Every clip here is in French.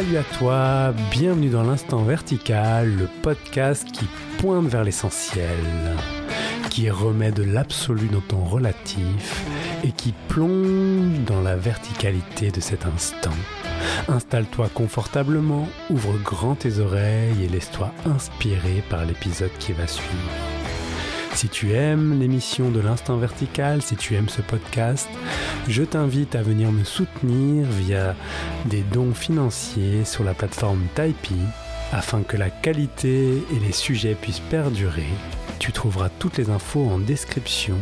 Salut à toi, bienvenue dans l'instant vertical, le podcast qui pointe vers l'essentiel, qui remet de l'absolu dans ton relatif et qui plonge dans la verticalité de cet instant. Installe-toi confortablement, ouvre grand tes oreilles et laisse-toi inspirer par l'épisode qui va suivre. Si tu aimes l'émission de l'Instant Vertical, si tu aimes ce podcast, je t'invite à venir me soutenir via des dons financiers sur la plateforme Tipeee afin que la qualité et les sujets puissent perdurer. Tu trouveras toutes les infos en description.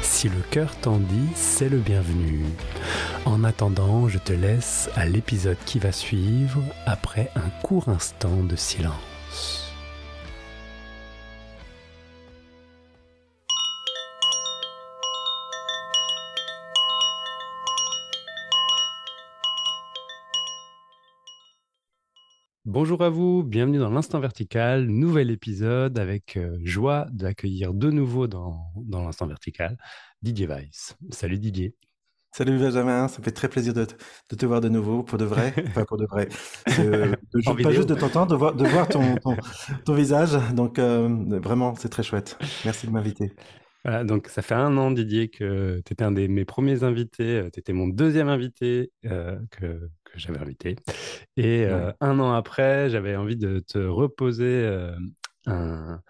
Si le cœur t'en dit, c'est le bienvenu. En attendant, je te laisse à l'épisode qui va suivre après un court instant de silence. Bonjour à vous, bienvenue dans l'Instant Vertical, nouvel épisode avec euh, joie d'accueillir de nouveau dans, dans l'Instant Vertical Didier Weiss. Salut Didier. Salut Benjamin, ça fait très plaisir de, de te voir de nouveau, pour de vrai, enfin pour de vrai, de, de, pas juste de t'entendre, de voir, de voir ton, ton, visage, donc euh, vraiment c'est très chouette. Merci de m'inviter. Voilà, donc ça fait un an Didier que tu étais un de mes premiers invités, euh, tu étais mon deuxième invité que, que j'avais invité. Et euh, un an après, j'avais envie de te reposer euh, un,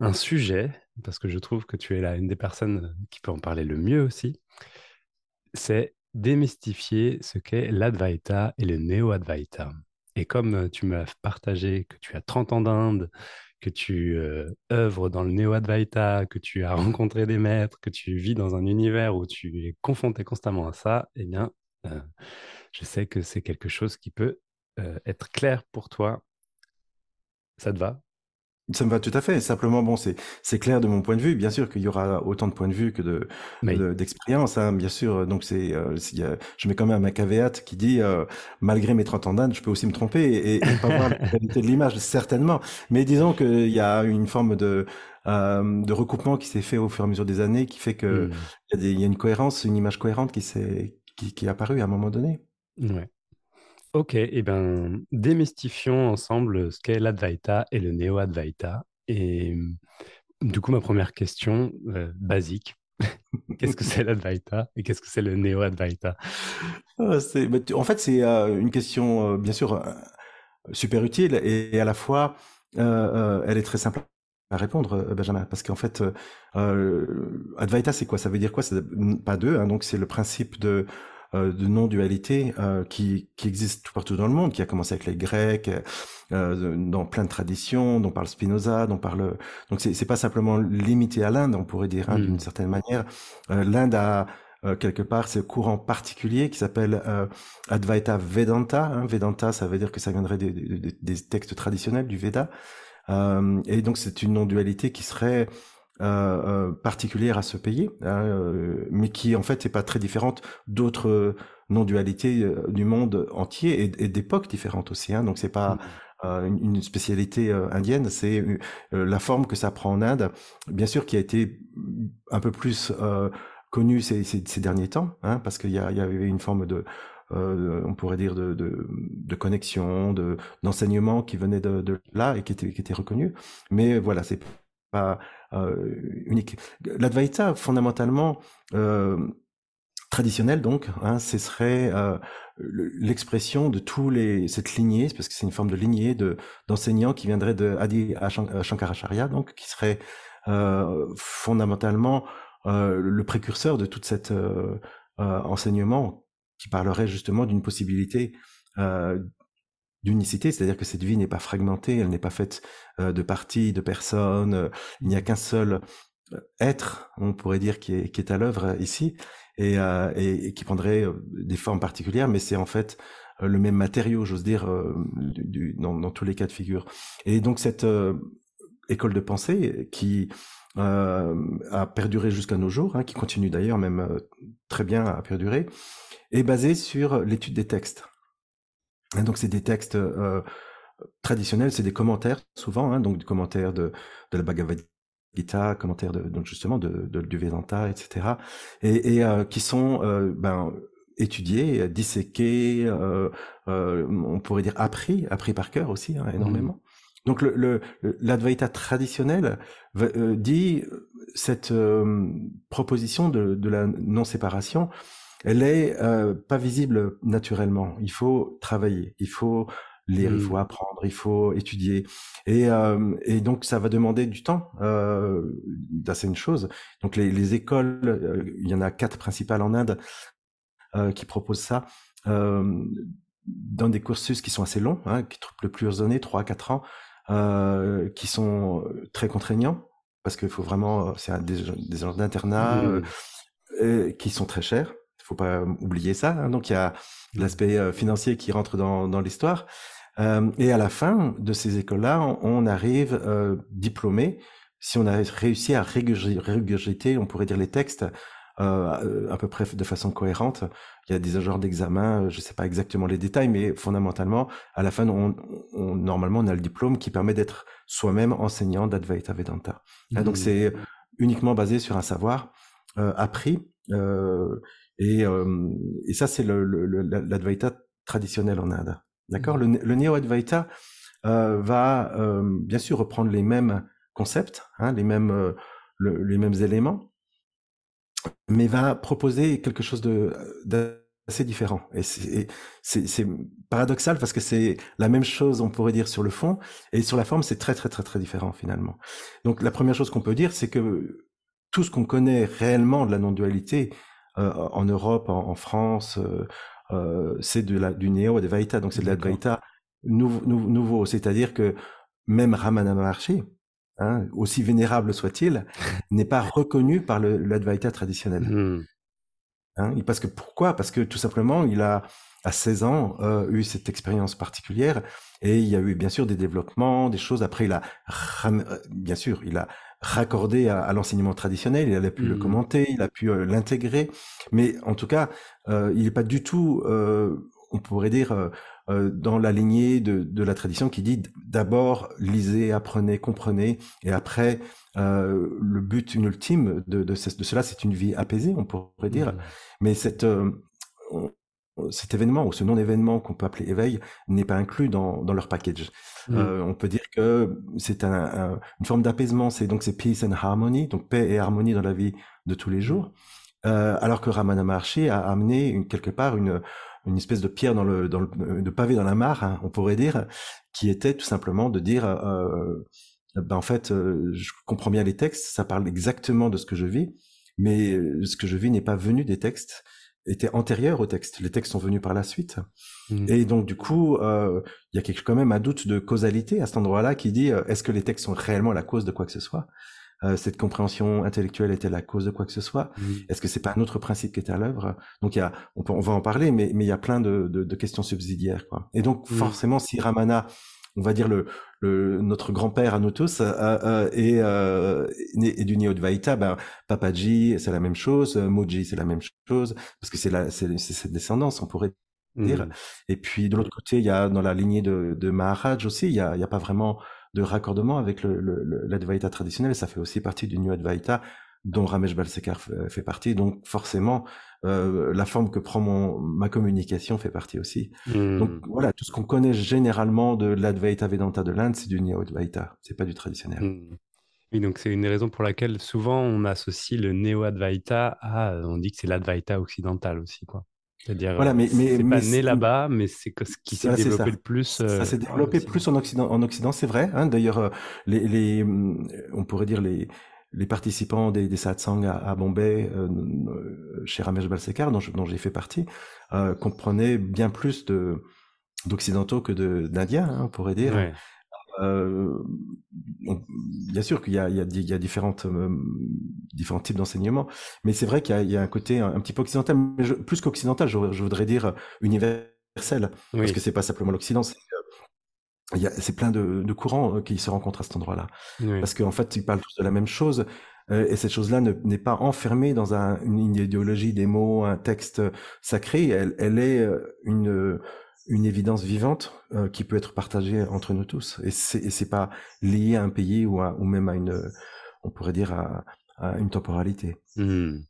un, sujet, parce que je trouve que tu es là une des personnes qui peut en parler le mieux aussi. C'est démystifier ce qu'est l'Advaita et le Néo-Advaita. Et comme euh, tu m'as partagé que tu as 30 ans d'Inde, que tu œuvres dans le Néo-Advaita, que tu as rencontré des maîtres, que tu vis dans un univers où tu es confronté constamment à ça, eh bien, je sais que c'est quelque chose qui peut euh, être clair pour toi. Ça te va? Ça me va tout à fait. Simplement, bon, c'est c'est clair de mon point de vue. Bien sûr qu'il y aura autant de points de vue que de d'expérience. hein, bien sûr. Donc c'est, euh, je mets quand même un caveat qui dit euh, malgré mes 30 ans d'âge, je peux aussi me tromper et, pas voir la qualité de l'image, certainement. Mais disons qu'il y a une forme de de recoupement qui s'est fait au fur et à mesure des années, qui fait que mmh. il y, y, a une cohérence, une image cohérente qui s'est qui, qui est apparue à un moment donné. Ouais. Ok, et eh ben démystifions ensemble ce qu'est l'Advaita et le Néo-Advaita. Et du coup, ma première question euh, basique, qu'est-ce que c'est l'Advaita et qu'est-ce que c'est le Néo-Advaita? Ah, En fait, c'est euh, une question, euh, bien sûr, super utile et, à la fois, elle est très simple à répondre, Benjamin, parce qu'en fait, Advaita, c'est quoi? Ça veut dire quoi? C'est pas deux, hein, donc c'est le principe de de non-dualité euh, qui, qui existe tout partout dans le monde, qui a commencé avec les Grecs, euh, dans plein de traditions, dont parle Spinoza, dont parle. Donc c'est, pas simplement limité à l'Inde, on pourrait dire hein, d'une mm. certaine manière. L'Inde a quelque part ce courant particulier qui s'appelle Advaita Vedanta. Hein. Vedanta, ça veut dire que ça viendrait des, des, des textes traditionnels du Veda. et donc c'est une non-dualité qui serait euh, euh, particulière à ce pays, hein, euh, mais qui en fait n'est pas très différente d'autres non-dualités du monde entier et, d'époques différentes aussi. Hein, donc c'est pas mmh. une, spécialité indienne, c'est la forme que ça prend en Inde, bien sûr qui a été un peu plus connue ces, ces, derniers temps, hein, parce qu'il y, y, avait une forme de on pourrait dire de, de, de connexion, de d'enseignement qui venait de, de, là et qui était, qui était reconnu. Mais voilà, c'est euh, unique. L'Advaita, fondamentalement, euh, traditionnel donc, hein, ce serait euh, l'expression de tous les cette lignée, parce que c'est une forme de lignée de d'enseignants qui viendraient de Adi Shankaracharya, donc qui serait euh, fondamentalement euh, le précurseur de toute cette enseignement qui parlerait justement d'une possibilité d'unicité, c'est-à-dire que cette vie n'est pas fragmentée, elle n'est pas faite euh, de parties, de personnes, euh, il n'y a qu'un seul euh, être, on pourrait dire, qui est, qui est à l'œuvre ici, et, et, qui prendrait des formes particulières, mais c'est en fait le même matériau, j'ose dire, du, dans, dans, tous les cas de figure. Et donc cette école de pensée qui a perduré jusqu'à nos jours, hein, qui continue d'ailleurs même très bien à perdurer, est basée sur l'étude des textes donc c'est des textes euh, traditionnels, c'est des commentaires souvent, hein, donc des commentaires de, de la Bhagavad Gita, commentaires de, donc justement de, de, du Vedanta, etc. Et, et euh, qui sont euh, ben, étudié, disséqué, on pourrait dire appris, appris par cœur aussi hein, énormément. Mmh. Donc le, l'Advaita traditionnel dit cette proposition de, de, la non-séparation, elle est pas visible naturellement. Il faut travailler, il faut lire, il faut mmh. apprendre, il faut étudier. Et, euh, et donc, ça va demander du temps. Euh, c'est une chose. Donc, les, les écoles, euh, il y en a quatre principales en Inde euh, qui proposent ça. Euh, dans des cursus qui sont assez longs, hein, qui le plusieurs années, trois à quatre ans, euh, qui sont très contraignants parce qu'il faut vraiment, c'est des, des genres d'internat mmh. qui sont très chers. Faut pas oublier ça. Hein. Donc il y a mmh. l'aspect financier qui rentre dans, dans l'histoire, euh, et à la fin de ces écoles-là, on, arrive euh, diplômé, si on a réussi à régurgiter, on pourrait dire les textes euh, à peu près de façon cohérente. Il y a des genres d'examen, je ne sais pas exactement les détails, mais fondamentalement, à la fin, on, on normalement, on a le diplôme qui permet d'être soi-même enseignant d'Advaita Vedanta. Hein, donc, mmh. c'est uniquement basé sur un savoir euh, appris. Euh, et, et, ça, c'est l'Advaita traditionnel en Inde. D'accord? Le, le Neo-Advaita euh, va euh, bien sûr reprendre les mêmes concepts, hein, les mêmes les mêmes éléments, mais va proposer quelque chose de d'assez différent. Et c'est paradoxal parce que c'est la même chose, on pourrait dire, sur le fond, et sur la forme, c'est très très très très différent finalement. Donc la première chose qu'on peut dire, c'est que tout ce qu'on connaît réellement de la non-dualité en Europe, en, en France, euh, euh, c'est de la, du néo Advaita, donc c'est de l'Advaita nouveau, nouveau. C'est-à-dire que même Ramana Maharshi, hein, aussi vénérable soit-il, n'est pas reconnu par l'Advaita traditionnel. Hmm. Hein, parce que pourquoi? Parce que tout simplement, il a à 16 ans euh, eu cette expérience particulière et il y a eu bien sûr des développements, des choses. Après, il a euh, bien sûr, il a raccordé à, l'enseignement traditionnel, il a pu le mmh. commenter, il a pu euh, l'intégrer, mais en tout cas, euh, il n'est pas du tout, euh, on pourrait dire, dans la lignée de, de, la tradition qui dit d'abord lisez, apprenez, comprenez, et après, le but ultime de, de, de cela, c'est une vie apaisée, on pourrait dire. Mmh. Mais cette, cet événement ou ce non-événement qu'on peut appeler éveil n'est pas inclus dans, dans leur package. Mmh. Euh, on peut dire que c'est un, une forme d'apaisement, c'est donc c'est peace and harmony, donc paix et harmonie dans la vie de tous les jours. Euh, alors que Ramana Maharshi a amené une, quelque part une, une espèce de pierre dans le, dans le de pavé dans la mare, hein, on pourrait dire, qui était tout simplement de dire, euh, ben en fait, euh, je comprends bien les textes, ça parle exactement de ce que je vis, mais ce que je vis n'est pas venu des textes, était antérieur au texte. Les textes sont venus par la suite. Mmh. Et donc, du coup, euh, il y a quelque, quand même un doute de causalité à cet endroit-là qui dit, euh, est-ce que les textes sont réellement la cause de quoi que ce soit? Euh, Cette compréhension intellectuelle était la cause de quoi que ce soit? Mmh. Est-ce que c'est pas un autre principe qui était à l'œuvre? Donc, y a, on, peut, on, va en parler, mais, mais il y a plein de, de, de questions subsidiaires. Quoi. Et donc, mmh. forcément, si Ramana on va dire le, le notre grand-père à nous tous euh, euh, et, euh, et du Neo-Dvaita, ben Papaji c'est la même chose, Moji c'est la même chose parce que c'est la c'est cette descendance on pourrait dire. Mmh. Et puis de l'autre côté il y a dans la lignée de, de Maharaj aussi il y a, il y a pas vraiment de raccordement avec le, le, l'Advaita traditionnel, ça fait aussi partie du New Advaita dont Ramesh Balsekar fait partie. Donc forcément, euh, la forme que prend mon, ma communication fait partie aussi. Hmm. Donc voilà, tout ce qu'on connaît généralement de l'Advaita Vedanta de l'Inde, c'est du Neo-Advaita, c'est pas du traditionnel. Hmm. Oui, donc c'est une des raisons pour laquelle souvent on associe le Neo-Advaita à, on dit que c'est l'Advaita occidental aussi, quoi. C'est-à-dire, voilà, mais, mais c'est pas né là-bas, mais c'est ce qui s'est développé le plus. ça s'est euh, développé plus en Occident, en Occident, c'est vrai. Hein. D'ailleurs, euh, les, les, on pourrait dire les, les participants des, des satsang à, à Bombay, euh, euh, chez Ramesh Balsekar, dont, dont j'ai fait partie, euh, comprenaient bien plus de d'occidentaux que d'indiens, hein, on pourrait dire. Euh, bien sûr qu'il y a, il y a, il y a différentes, différents types d'enseignements, mais c'est vrai qu'il y, y, a un côté un, petit peu occidental, mais plus qu'occidental, je, je, voudrais dire universel, parce que c'est pas simplement l'Occident, c'est c'est plein de, de, courants euh, qui se rencontrent à cet endroit-là. Parce qu'en fait, ils parlent tous de la même chose. Euh, et cette chose-là n'est pas enfermée dans un, une idéologie des mots, un texte sacré. Elle, elle est euh, une, une évidence vivante qui peut être partagée entre nous tous. Et c'est pas lié à un pays ou, à, ou même à une, on pourrait dire, à, à une temporalité. Mmh.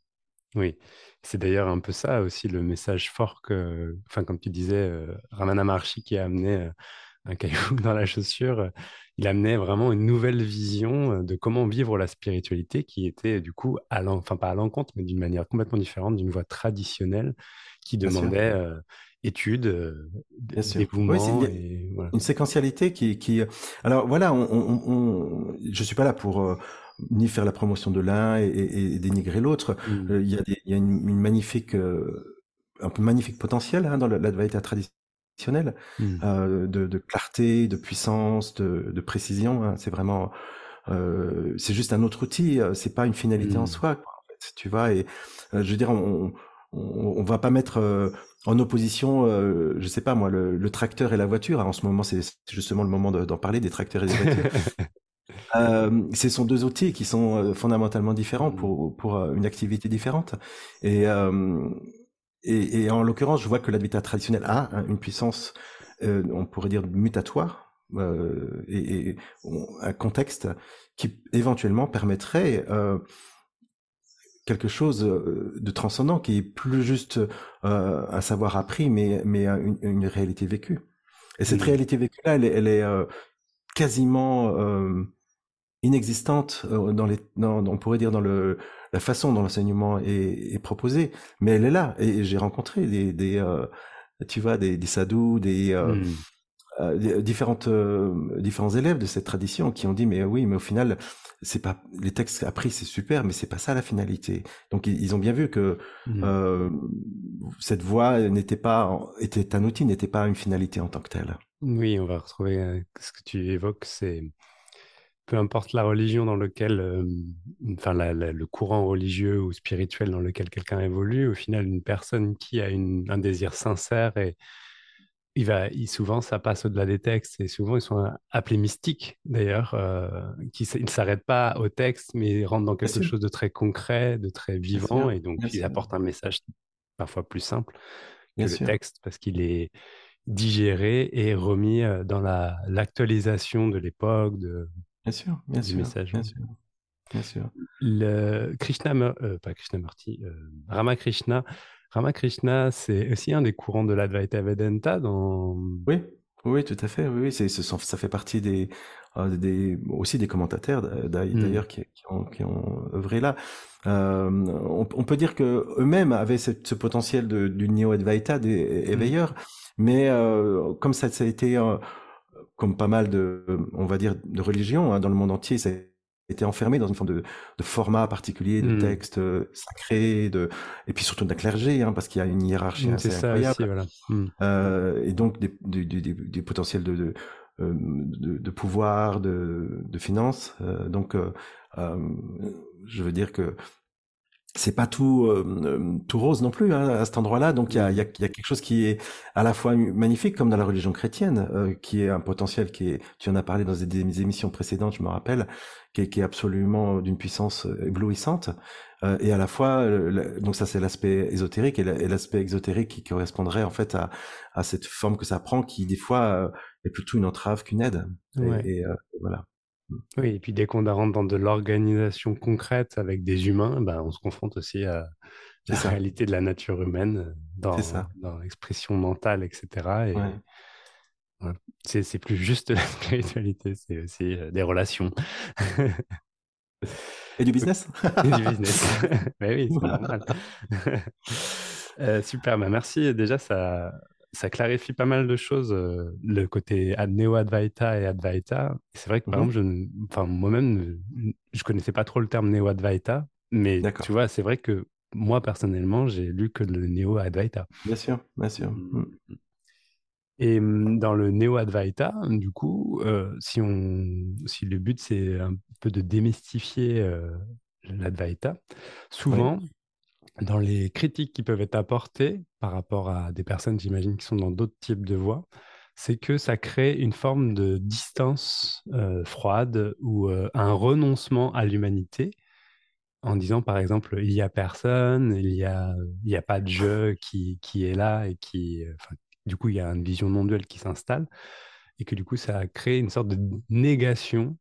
Oui, c'est d'ailleurs un peu ça aussi le message fort que, enfin, comme tu disais, euh, Ramana Maharshi qui a amené euh, un caillou dans la chaussure, euh, il amenait vraiment une nouvelle vision euh, de comment vivre la spiritualité qui était du coup, à enfin pas à l'encontre, mais d'une manière complètement différente d'une voie traditionnelle qui demandait euh, étude, euh. Oui, dévouement a et voilà. une séquentialité qui, qui... Alors voilà, on, on, on- je suis pas là pour euh, ni faire la promotion de l'un et, et- et dénigrer l'autre. Mm. Euh, Il y a, des- il y a une, une magnifique, euh, un peu magnifique potentiel hein, dans l'Advaita traditionnel Mm. euh, de, de clarté, de puissance, de, de précision. hein. C'est vraiment, euh, c'est juste un autre outil. euh, C'est pas une finalité en Mm. soi. Quoi, en fait, tu vois. Et euh, je veux dire, on, on, on va pas mettre en opposition, euh, je sais pas moi, le, le tracteur et la voiture. En ce moment, c'est justement le moment de- d'en parler des tracteurs et des voitures. Euh, ce sont deux outils qui sont fondamentalement différents Mm. pour, pour une activité différente. Et, euh, et, et en l'occurrence, je vois que l'habitat traditionnel a une puissance, euh, on pourrait dire, mutatoire euh, et, et un contexte qui éventuellement permettrait euh, quelque chose euh, de transcendant, qui est plus juste euh, un savoir appris, mais, mais une, une réalité vécue. Et cette réalité vécue-là, elle, est- elle est euh, quasiment euh, inexistante euh, dans les, dans, on pourrait dire dans le, la façon dont l'enseignement est, est proposé, mais elle est là. Et, j'ai rencontré des, des euh, tu vois, des, des sadhus, des, euh, Mm. euh, différentes, euh, différents élèves de cette tradition qui ont dit, mais oui, mais au final, c'est pas les textes appris, c'est super, mais c'est pas ça la finalité. Donc ils, ils ont bien vu que Mm. euh, cette voie n'était pas, était un outil, n'était pas une finalité en tant que telle. Oui, on va retrouver ce que tu évoques, c'est peu importe la religion dans laquelle, euh, enfin la- la- le courant religieux ou spirituel dans lequel quelqu'un évolue, au final, une personne qui a une- un désir sincère et il va, il- souvent ça passe au-delà des textes et souvent ils sont appelés mystiques d'ailleurs, euh, qui ils ne s'arrêtent pas au texte mais ils rentrent dans quelque chose de très concret, de très vivant et donc ils apportent un message parfois plus simple que bien le sûr, texte parce qu'il est digéré et remis euh, dans la, l'actualisation de l'époque, de, bien sûr, bien du sûr, message. bien sûr, bien sûr. Le Krishnamur- euh, pas Krishnamurti, euh, Ramakrishna. Ramakrishna, c'est aussi un des courants de l'Advaita Vedanta dans... Oui, oui, tout à fait. Oui, oui, ça fait partie des, euh, des, aussi des commentateurs Hmm. d'ailleurs qui, qui ont, qui ont œuvré là. Euh, on, on peut dire que eux-mêmes avaient ce, ce potentiel de, du néo-Advaita, des Hmm. éveilleurs, mais euh, comme ça, ça a été, comme pas mal de, on va dire, de religions hein, dans le monde entier, ça a été enfermé dans une forme de, de format particulier, de Hmm. texte euh, sacré, de, et puis surtout d'un clergé, hein, parce qu'il y a une hiérarchie Hmm, assez C'est ça incroyable. aussi, voilà. Hmm. Euh, et donc des, des, des, des- des potentiels de, de, euh, de, de pouvoir, de, de finances. Euh, donc, euh, euh, je veux dire que c'est pas tout euh, euh, tout rose non plus hein, à cet endroit-là. Donc il y a, y, a, y a quelque chose qui est à la fois magnifique comme dans la religion chrétienne, euh, qui est un potentiel qui est. Tu en as parlé dans des, des émissions précédentes, je me rappelle, qui est, qui est absolument d'une puissance éblouissante. Euh, et à la fois, euh, donc ça c'est l'aspect ésotérique et la- et l'aspect exotérique qui correspondrait en fait à, à cette forme que ça prend, qui des fois euh, est plutôt une entrave qu'une aide. Et, Ouais. et, euh, voilà. Oui, et puis dès qu'on rentre dans de l'organisation concrète avec des humains, ben, on se confronte aussi à la ça. réalité de la nature humaine euh, dans, l'expression mentale, etc. Et Ouais. voilà. c'est, c'est plus juste la spiritualité, c'est aussi euh, des relations. Et du business? Et du business. Mais oui, c'est normal. Euh, super, bah merci. Déjà, ça, ça clarifie pas mal de choses, euh, le côté ad- néo-advaita et advaita. C'est vrai que par Mhm. exemple, je, moi-même, je connaissais pas trop le terme néo-advaita, mais tu vois, c'est vrai que moi, personnellement, j'ai lu que le néo-advaita. Bien sûr, bien sûr. Mm. Et hum, dans le néo-advaita, du coup, euh, si, on, si le but c'est un peu de démystifier euh, l'advaita, souvent, dans les critiques qui peuvent être apportées par rapport à des personnes, j'imagine, qui sont dans d'autres types de voies, c'est que ça crée une forme de distance euh, froide ou euh, un renoncement à l'humanité en disant, par exemple, il n'y a personne, il n'y a, y a pas de jeu qui, qui est là et qui... du coup, il y a une vision non duelle qui s'installe et que du coup, ça a créé une sorte de négation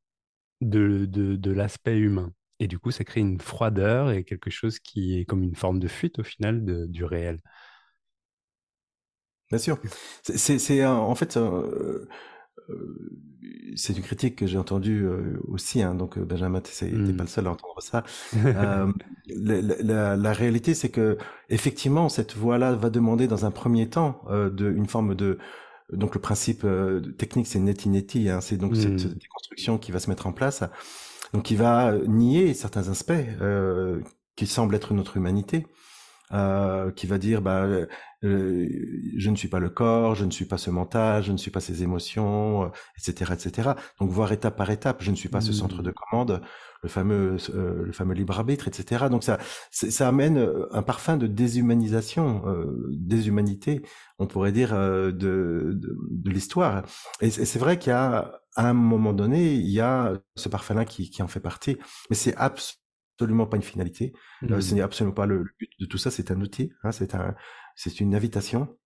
de, de, de l'aspect humain. Et du coup, ça crée une froideur et quelque chose qui est comme une forme de fuite au final de, du réel. Bien sûr. C'est en fait, euh, euh, c'est une critique que j'ai entendue euh, aussi, hein, donc Benjamin, tu n'es pas le seul à entendre ça. la, la, réalité, c'est que effectivement, cette voie-là va demander dans un premier temps de, une forme de donc le principe technique, c'est neti-neti, hein, c'est donc cette mmh. déconstruction qui va se mettre en place, donc qui va nier certains aspects qui semblent être notre humanité. Euh, qui va dire bah euh, je ne suis pas le corps, je ne suis pas ce mental, je ne suis pas ces émotions, etc., etc. Donc voir étape par étape, je ne suis pas ce centre de mmh. commande, le fameux euh, le fameux libre arbitre, etc. Donc ça ça amène un parfum de déshumanisation, déshumanité, on pourrait dire de de, de l'histoire. Et c'est vrai qu'il y a à un moment donné, il y a ce parfum-là qui, qui en fait partie, mais c'est absolument absolument pas une finalité. Euh, ce mmh. n'est absolument pas le, but de tout ça. C'est un outil. Hein, c'est un, c'est une invitation.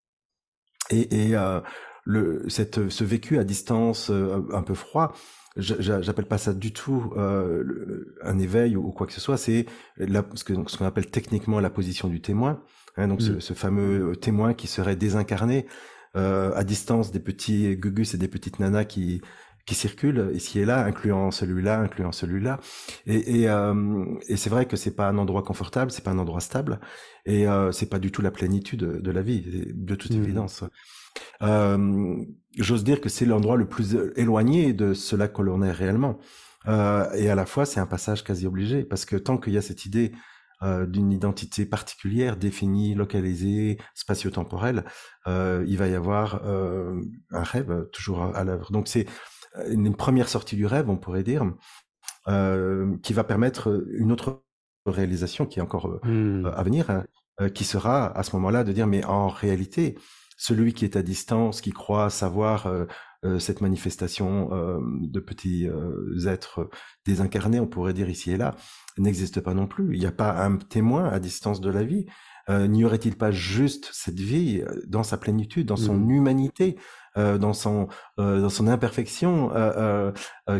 Et, et euh, le, cette, ce vécu à distance euh, un peu froid, j'appelle pas ça du tout euh, un éveil ou quoi que ce soit. C'est ce qu'on ce qu'on appelle techniquement la position du témoin. Hein, donc ce, mmh. ce, fameux témoin qui serait désincarné à distance des petits gugus et des petites nanas qui qui circulent ici et là, incluant celui-là, incluant celui-là. Et, et, euh, et c'est vrai que c'est pas un endroit confortable, c'est pas un endroit stable, et euh, c'est pas du tout la plénitude de la vie, de toute mmh. évidence. Euh, J'ose dire que c'est l'endroit le plus éloigné de cela que l'on est réellement. Euh, et à la fois, c'est un passage quasi obligé, parce que tant qu'il y a cette idée euh, d'une identité particulière, définie, localisée, spatio-temporelle, euh, il va y avoir euh, un rêve toujours à, à l'œuvre. Donc c'est une première sortie du rêve, on pourrait dire, euh, qui va permettre une autre réalisation qui est encore euh, mmh. à venir, hein, euh, qui sera à ce moment-là de dire mais en réalité, celui qui est à distance, qui croit savoir cette manifestation de petits êtres désincarnés, on pourrait dire ici et là, n'existe pas non plus. Il n'y a pas un témoin à distance de la vie. N'y aurait-il pas juste cette vie dans sa plénitude, dans son mmh. humanité, euh, dans son euh, dans son imperfection, euh,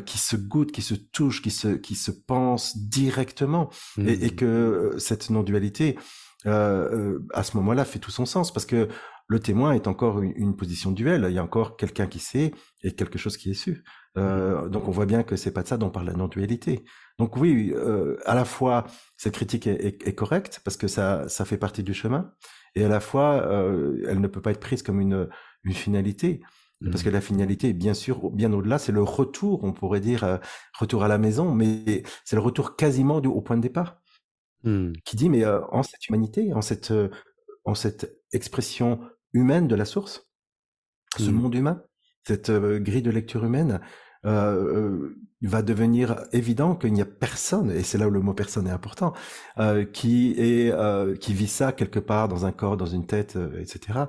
qui se goûte, qui se touche, qui se qui se pense directement, et, et, mmh. que cette non-dualité à ce moment-là fait tout son sens parce que le témoin est encore une, une position duelle. Il y a encore quelqu'un qui sait et quelque chose qui est su. Euh, donc on voit bien que c'est pas de ça dont parle la non-dualité. Donc oui, euh, à la fois cette critique est, est, est, correcte parce que ça ça fait partie du chemin, et à la fois euh, elle ne peut pas être prise comme une une finalité. Parce que mmh. la finalité, bien sûr, bien au-delà, c'est le retour, on pourrait dire, euh, retour à la maison, mais c'est le retour quasiment du, au point de départ. Mmh. Qui dit, mais euh, en cette humanité, en cette, euh, en cette expression humaine de la source, ce mmh. monde humain, cette grille de lecture humaine, va devenir évident qu'il n'y a personne, et c'est là où le mot personne est important, qui est qui vit ça quelque part dans un corps, dans une tête, etc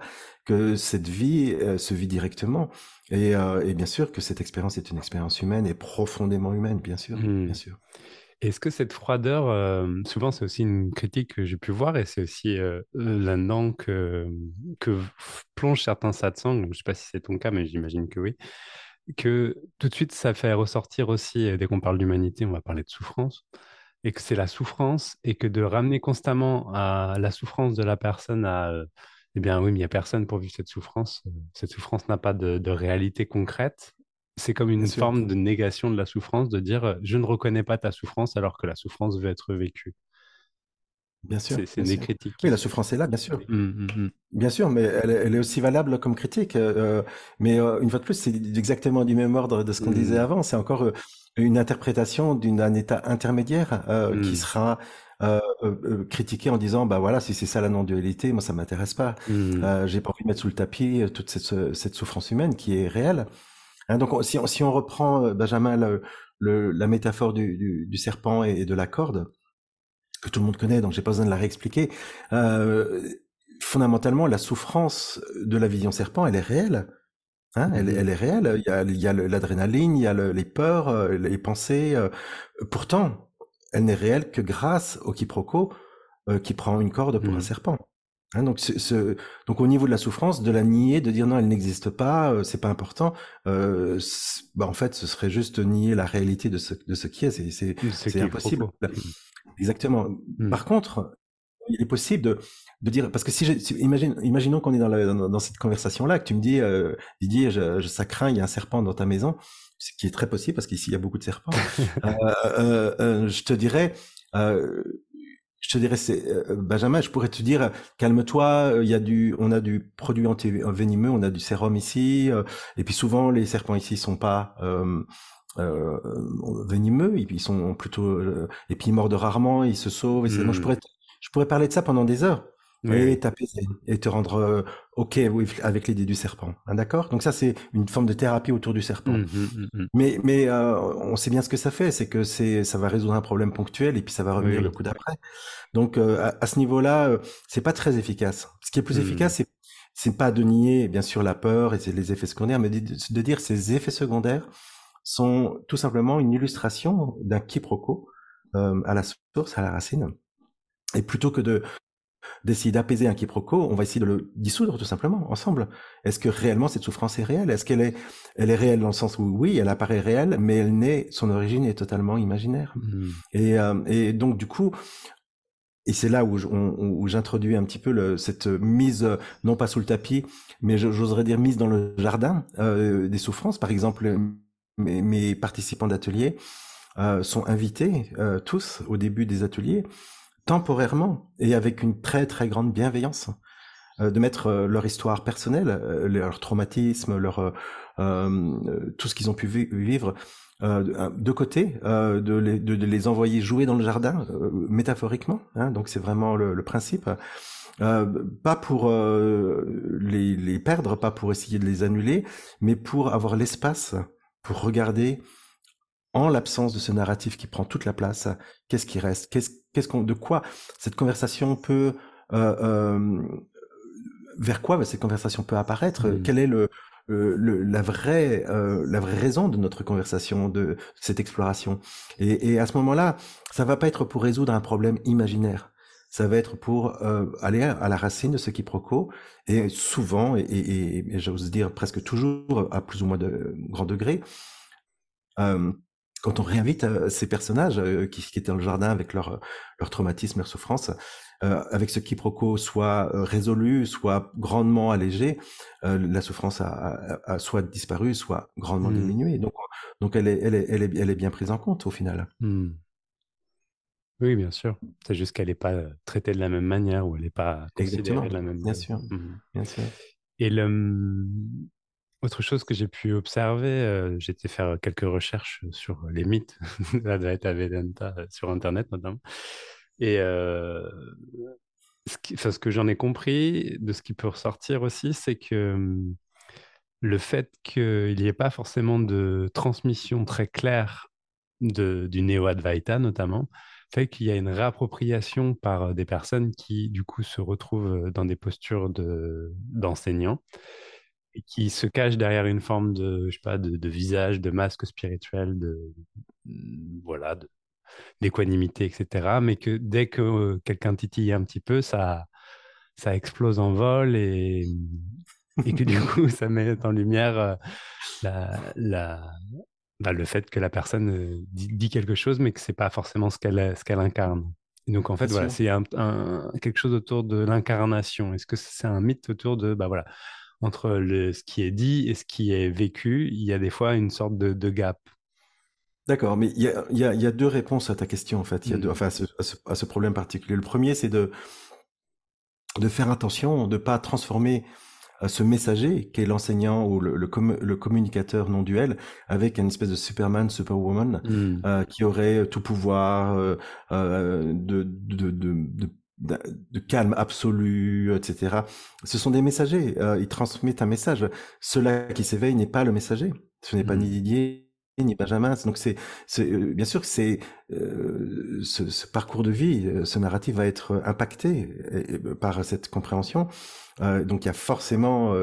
que cette vie euh, se vit directement et, euh, et, bien sûr que cette expérience est une expérience humaine et profondément humaine, bien sûr, mmh. bien sûr. Est-ce que cette froideur, euh, souvent c'est aussi une critique que j'ai pu voir et c'est aussi là-dedans que, que plongent certains satsangs, je ne sais pas si c'est ton cas, mais j'imagine que oui, que tout de suite ça fait ressortir aussi, dès qu'on parle d'humanité, on va parler de souffrance, et que c'est la souffrance et que de ramener constamment à la souffrance de la personne à eh bien oui, mais il n'y a personne pour vivre cette souffrance. Cette souffrance n'a pas de, réalité concrète. C'est comme une forme de négation de la souffrance, de dire je ne reconnais pas ta souffrance alors que la souffrance veut être vécue. Bien sûr. C'est des critiques. Oui, la souffrance est là, bien sûr. Mmh, mmh, mmh. Bien sûr, mais elle, est aussi valable comme critique. Euh, mais euh, une fois de plus, c'est exactement du même ordre de ce qu'on disait avant. C'est encore euh, une interprétation d'un état intermédiaire qui sera euh, euh, euh, critiquer en disant bah voilà si c'est ça la non-dualité moi ça m'intéresse pas euh, j'ai pas envie de mettre sous le tapis euh, toute cette, cette souffrance humaine qui est réelle hein, donc si on, si on reprend Benjamin le, le, la métaphore du, du, du, serpent et de la corde que tout le monde connaît donc j'ai pas besoin de la réexpliquer fondamentalement la souffrance de la vision serpent elle est réelle Hein, elle, mmh. elle, est réelle. Il y a, il y a l'adrénaline, il y a le, les peurs, les pensées. pourtant, elle n'est réelle que grâce au quiproquo euh, qui prend une corde pour un mmh. serpent. Hein, donc, ce, donc au niveau de la souffrance, de la nier, de dire non, elle n'existe pas, euh, c'est pas important. Euh, bah en fait, ce serait juste nier la réalité de ce, de ce qui est. C'est, c'est, impossible. Exactement. Hmm. Par contre, il est possible de, de dire parce que si, imagine, imaginons qu'on est dans, la, dans, cette conversation là, que tu me dis euh, Didier, je, je, ça craint, il y a un serpent dans ta maison, ce qui est très possible parce qu'ici il y a beaucoup de serpents. euh, euh, euh je te dirais je te dirais, c'est euh, Benjamin, je pourrais te dire, calme-toi, il y a du, on a du produit anti-venimeux, on a du sérum ici, euh, et puis souvent les serpents ici sont pas euh, euh, venimeux, ils sont plutôt, et puis ils mordent rarement, ils se sauvent. Et je mmh. pourrais, je pourrais parler de ça pendant des heures. Et t'apaiser et te rendre euh, ok avec l'idée du serpent, hein, d'accord? Donc ça c'est une forme de thérapie autour du serpent. Mmh, mmh, mmh, mais mais euh, on sait bien ce que ça fait, c'est que c'est ça va résoudre un problème ponctuel et puis ça va revenir le coup d'après. Donc euh, à, ce niveau-là, c'est pas très efficace. Ce qui est plus efficace, c'est c'est pas de nier bien sûr la peur et les effets secondaires, mais de, de dire ces effets secondaires sont tout simplement une illustration d'un quiproquo à la source, à la racine. Et plutôt que de d'essayer d'apaiser un quiproquo, on va essayer de le dissoudre tout simplement ensemble. Est-ce que réellement cette souffrance est réelle? Est-ce qu'elle est, elle est réelle dans le sens où oui, elle apparaît réelle, mais elle n'est, son origine est totalement imaginaire. Mmh. Et, euh, et donc du coup, et c'est là où, où j'introduis un petit peu le, cette mise, non pas sous le tapis, mais j'oserais dire mise dans le jardin euh, des souffrances. Par exemple, mes, mes participants d'ateliers euh, sont invités euh, tous au début des ateliers temporairement et avec une très très grande bienveillance euh, de mettre euh, leur histoire personnelle, euh, leur traumatisme, leur tout ce qu'ils ont pu vivre de côté, de les, de, les, envoyer jouer dans le jardin métaphoriquement. Hein, donc c'est vraiment le, le principe. pas pour les, les, perdre, pas pour essayer de les annuler, mais pour avoir l'espace pour regarder en l'absence de ce narratif qui prend toute la place, qu'est-ce qui reste Qu'est-ce qu'est-ce qu'on, de quoi cette conversation peut, euh, euh, vers quoi cette conversation peut apparaître? Mmh. Quelle est le, le, la vraie euh, la vraie raison de notre conversation de cette exploration? Et, et à ce moment-là ça va pas être pour résoudre un problème imaginaire ça va être pour euh, aller à la racine de ce quiproquo et souvent et, et, et j'ose dire presque toujours à plus ou moins de grand degré euh, quand on réinvite euh, ces personnages euh, qui, qui, étaient dans le jardin avec leur, leur traumatisme, leur souffrance, avec ce quiproquo soit résolu, soit grandement allégé, la souffrance a, a, soit disparu, soit grandement mmh. diminuée. Donc, donc elle, est, elle, est, elle, est, elle est bien prise en compte au final. Mmh. Oui, bien sûr. C'est juste qu'elle n'est pas traitée de la même manière ou elle n'est pas considérée de la même manière. Bien sûr. Mmh. Bien sûr. Et le, autre chose que j'ai pu observer, euh, j'ai été faire quelques recherches sur les mythes d'Advaita Vedanta sur Internet notamment. Et euh, ce, ce que j'en ai compris, de ce qui peut ressortir aussi, c'est que hum, le fait qu'il n'y ait pas forcément de transmission très claire de, du néo-Advaita notamment, fait qu'il y a une réappropriation par des personnes qui, du coup, se retrouvent dans des postures d'enseignants qui se cache derrière une forme de, je sais pas, de, visage, de masque spirituel, de mm, voilà, d'équanimité, etc. Mais que dès que quelqu'un titille un petit peu, ça, ça explose en vol et, et que du coup, ça met en lumière euh, la, la, bah, le fait que la personne euh, dit, quelque chose, mais que c'est pas forcément ce qu'elle ce qu'elle incarne. donc en fait, voilà, c'est un, quelque chose autour de l'incarnation. Est-ce que c'est un mythe autour de, bah voilà, entre le, ce qui est dit et ce qui est vécu, il y a des fois une sorte de, de gap? D'accord, mais il y a, y, a, y a, deux réponses à ta question en fait. Y a deux, mmh. enfin, à ce, à, ce, problème particulier. Le premier, c'est de de faire attention, de pas transformer ce messager qui est l'enseignant ou le, le, le, communicateur non duel avec une espèce de Superman, Superwoman mmh. euh, qui aurait tout pouvoir euh, euh de, de, de, de de calme absolu, etc. Ce sont des messagers. Euh, ils transmettent un message. Cela qui s'éveille n'est pas le messager. Ce n'est pas ni mmh. Didier ni Benjamin. Donc c'est, euh, bien sûr que c'est ce, parcours de vie, ce narratif va être impacté par cette compréhension. donc il y a forcément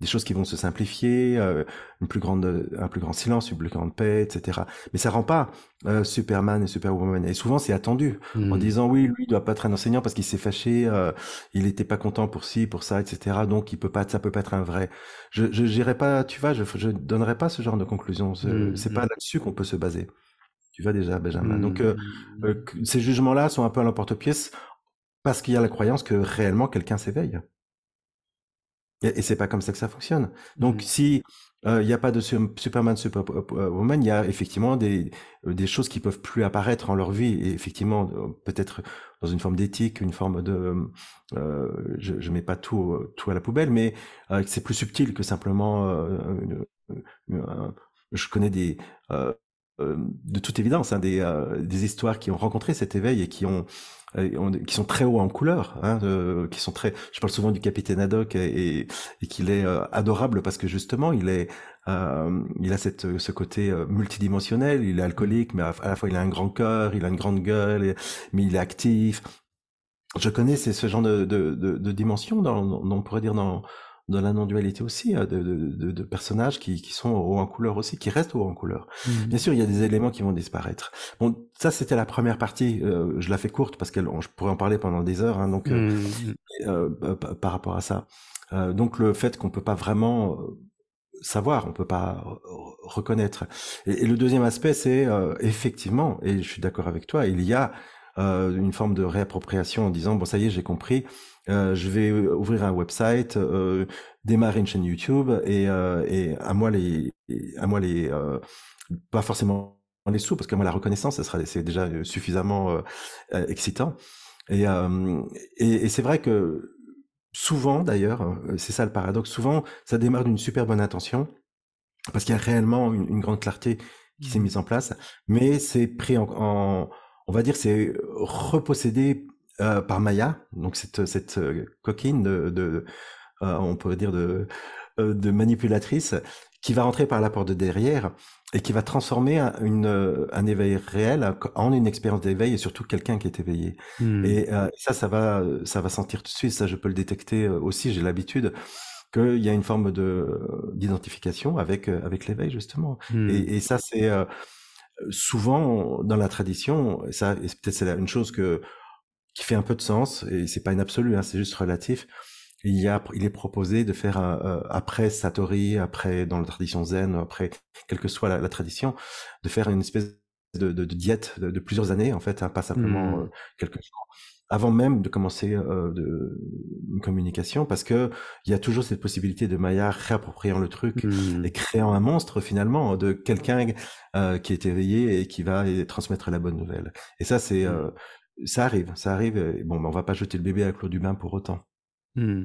des choses qui vont se simplifier, une plus grande, un plus grand silence, une plus grande paix, etc. Mais ça rend pas Superman et Superwoman. Et souvent c'est attendu en mmh. disant oui, lui il doit pas être un enseignant parce qu'il s'est fâché, il était pas content pour ci, pour ça, etc. Donc il peut pas, ça peut pas être un vrai. Je, je pas, tu vois, je, je donnerai pas ce genre de conclusion. C'est mmh, pas là-dessus qu'on peut se baser. Tu vois déjà, Benjamin. Donc, euh, mmh. euh, ces jugements-là sont un peu à l'emporte-pièce parce qu'il y a la croyance que réellement quelqu'un s'éveille. Et, et c'est pas comme ça que ça fonctionne. Donc, mmh. si euh, il n'y a pas de Superman, Superwoman, il y a effectivement des, des choses qui peuvent plus apparaître en leur vie. Et effectivement, peut-être dans une forme d'éthique, une forme de, je, je mets pas tout, tout à la poubelle, mais c'est plus subtil que simplement. je connais des euh, de toute évidence hein, des, euh, des, histoires qui ont rencontré cet éveil et qui ont, euh, qui sont très hauts en couleur, hein, qui sont très. Je parle souvent du capitaine Haddock et, et, qu'il est adorable parce que justement il est, il a cette, ce côté multidimensionnel. Il est alcoolique, mais à, la fois il a un grand cœur, il a une grande gueule, mais il est actif. Je connais ce genre de, de, de, de dimension, dans, on pourrait dire dans dans la non-dualité aussi, hein, de, de, de, personnages qui, qui sont hauts en couleur aussi, qui restent hauts en couleur. Mmh. Bien sûr, il y a des éléments qui vont disparaître. Bon, ça c'était la première partie. Euh, je la fais courte parce que je pourrais en parler pendant des heures. Hein, donc, euh, mmh. euh, euh par rapport à ça, donc le fait qu'on peut pas vraiment savoir, on peut pas reconnaître. Et, et le deuxième aspect, c'est effectivement, et je suis d'accord avec toi, il y a une forme de réappropriation en disant bon ça y est, j'ai compris euh, je vais ouvrir un website, euh, démarrer une chaîne YouTube et, euh, et à moi les, à moi les, pas forcément les sous parce que moi la reconnaissance, ça sera c'est déjà suffisamment excitant. Et, et, et c'est vrai que souvent d'ailleurs, c'est ça le paradoxe, souvent ça démarre d'une super bonne intention parce qu'il y a réellement une, une grande clarté qui s'est mmh. mise en place, mais c'est pris en, en, on va dire, c'est repossédé euh, par Maya, donc cette, cette euh, coquine de, de euh, on peut dire de, de manipulatrice, qui va rentrer par la porte de derrière et qui va transformer un, une, un éveil réel en une expérience d'éveil et surtout quelqu'un qui est éveillé. Hmm. Et ça, ça va, ça va sentir tout de suite. Ça, je peux le détecter aussi. J'ai l'habitude qu'il y a une forme de d'identification avec avec l'éveil justement. Hmm. Et, et, ça, c'est souvent dans la tradition. Ça, peut-être c'est une chose que qui fait un peu de sens et c'est pas une absolue, hein, c'est juste relatif. Il y a, il est proposé de faire euh, après Satori, après dans la tradition zen, après quelle que soit la, tradition, de faire une espèce de, de, de diète de, plusieurs années en fait, hein, pas simplement mmh. euh, quelques jours, avant même de commencer euh, de, une communication, parce que il y a toujours cette possibilité de Maya réappropriant le truc mmh. et créant un monstre finalement de quelqu'un euh, qui est éveillé et qui va transmettre la bonne nouvelle. Et ça c'est mmh. Ça arrive, ça arrive. Et bon, ben, on va pas jeter le bébé avec l'eau du bain pour autant. Mmh.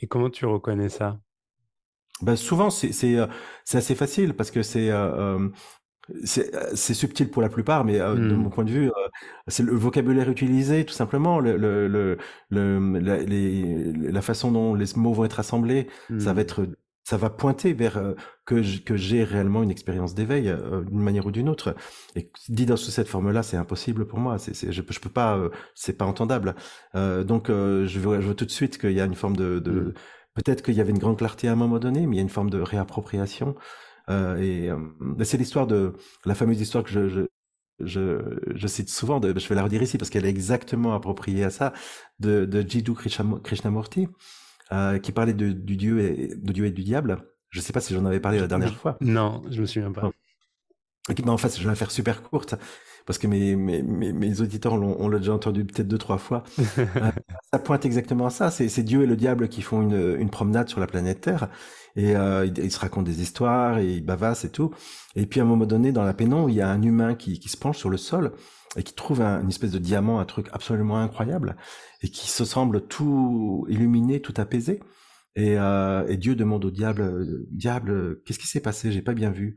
Et comment tu reconnais ça? Ben, Souvent, c'est euh, assez facile parce que c'est euh, euh, c'est subtil pour la plupart, mais de mmh. mon point de vue, c'est le vocabulaire utilisé, tout simplement, le, le, le, la, les, la façon dont les mots vont être assemblés, ça va mmh. être ça va pointer vers euh, que j'ai réellement une expérience d'éveil euh, d'une manière ou d'une autre. Et dit dans sous cette forme-là, c'est impossible pour moi. C'est, je, je peux pas, euh, c'est pas entendable. donc je vois, je vois tout de suite qu'il y a une forme de, de mmh. peut-être qu'il y avait une grande clarté à un moment donné, mais il y a une forme de réappropriation. Et c'est l'histoire de la fameuse histoire que je, je je, je, cite souvent, de, je vais la redire ici parce qu'elle est exactement appropriée à ça, de, de Jiddu Krishnamurti, euh, qui parlait de, du dieu et, de Dieu et du diable. Je ne sais pas si j'en avais parlé la dernière fois. Non, je me souviens pas. en fait, je vais la faire super courte parce que mes, mes, mes, auditeurs l'ont déjà entendu peut-être deux, trois fois. Euh, ça pointe exactement à ça. C'est Dieu et le diable qui font une, une promenade sur la planète Terre et euh, ils, se racontent des histoires et ils bavassent et tout. Et puis à un moment donné, dans la pénombre, il y a un humain qui, qui se penche sur le sol et qui trouve un, une espèce de diamant, un truc absolument incroyable, et qui se semble tout illuminé, tout apaisé. Et, euh, et Dieu demande au diable, diable, qu'est-ce qui s'est passé? J'ai pas bien vu.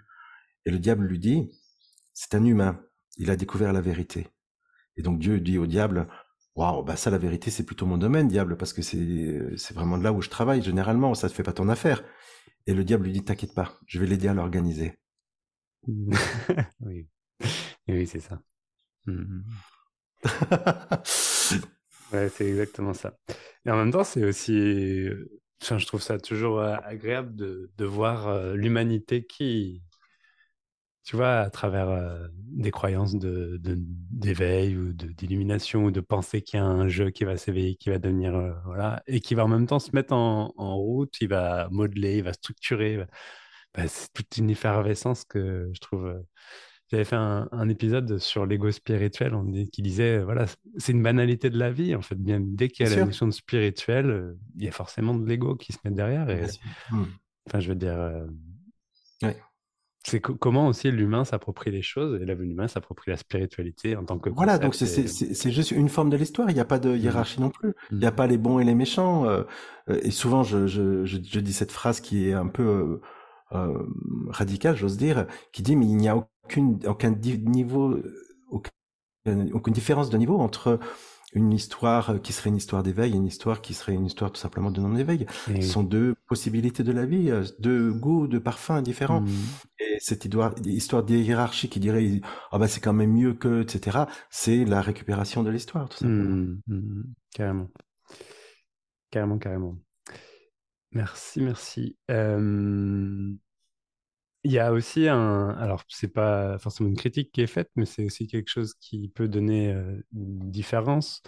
Et le diable lui dit, c'est un humain, il a découvert la vérité. Et donc Dieu dit au diable, waouh, bah ça la vérité c'est plutôt mon domaine, diable, parce que c'est vraiment de là où je travaille généralement, ça ne fait pas ton affaire. Et le diable lui dit, t'inquiète pas, je vais l'aider à l'organiser. oui, oui, c'est ça. Mmh ouais, c'est exactement ça. Et en même temps, c'est aussi, enfin, je trouve ça toujours agréable de, de voir l'humanité qui, tu vois, à travers des croyances de, d'éveil ou d'illumination ou de penser qu'il y a un jeu qui va s'éveiller, qui va devenir, voilà, et qui va en même temps se mettre en, en route, il va modeler, il va structurer. Bah, c'est toute une effervescence que je trouve. J'avais fait un, épisode sur l'ego spirituel on, qui disait, voilà, c'est une banalité de la vie, en fait. Bien, dès qu'il y a la notion de spirituel, il y a forcément de l'ego qui se met derrière. Et, mmh. Enfin, je veux dire. C'est comment aussi l'humain s'approprie les choses et l'humain s'approprie la spiritualité en tant que voilà donc c'est juste une forme de l'histoire il n'y a pas de mmh. hiérarchie non plus il n'y a mmh. pas les bons et les méchants euh, euh, et souvent je, je, je, je, dis cette phrase qui est un peu euh, radicale j'ose dire qui dit mais il n'y a aucune aucun niveau aucune, aucune différence de niveau entre une histoire qui serait une histoire d'éveil et une histoire qui serait une histoire tout simplement de non-éveil. Ce sont deux possibilités de la vie, deux goûts, deux parfums différents. Mmh. Et cette histoire, hiérarchies qui dirait ah bah c'est quand même mieux que etc. C'est la récupération de l'histoire tout simplement. Mmh, mmh, carrément, carrément, carrément. Merci, merci. Il y a aussi un, alors c'est pas forcément une critique qui est faite, mais c'est aussi quelque chose qui peut donner euh, une différence.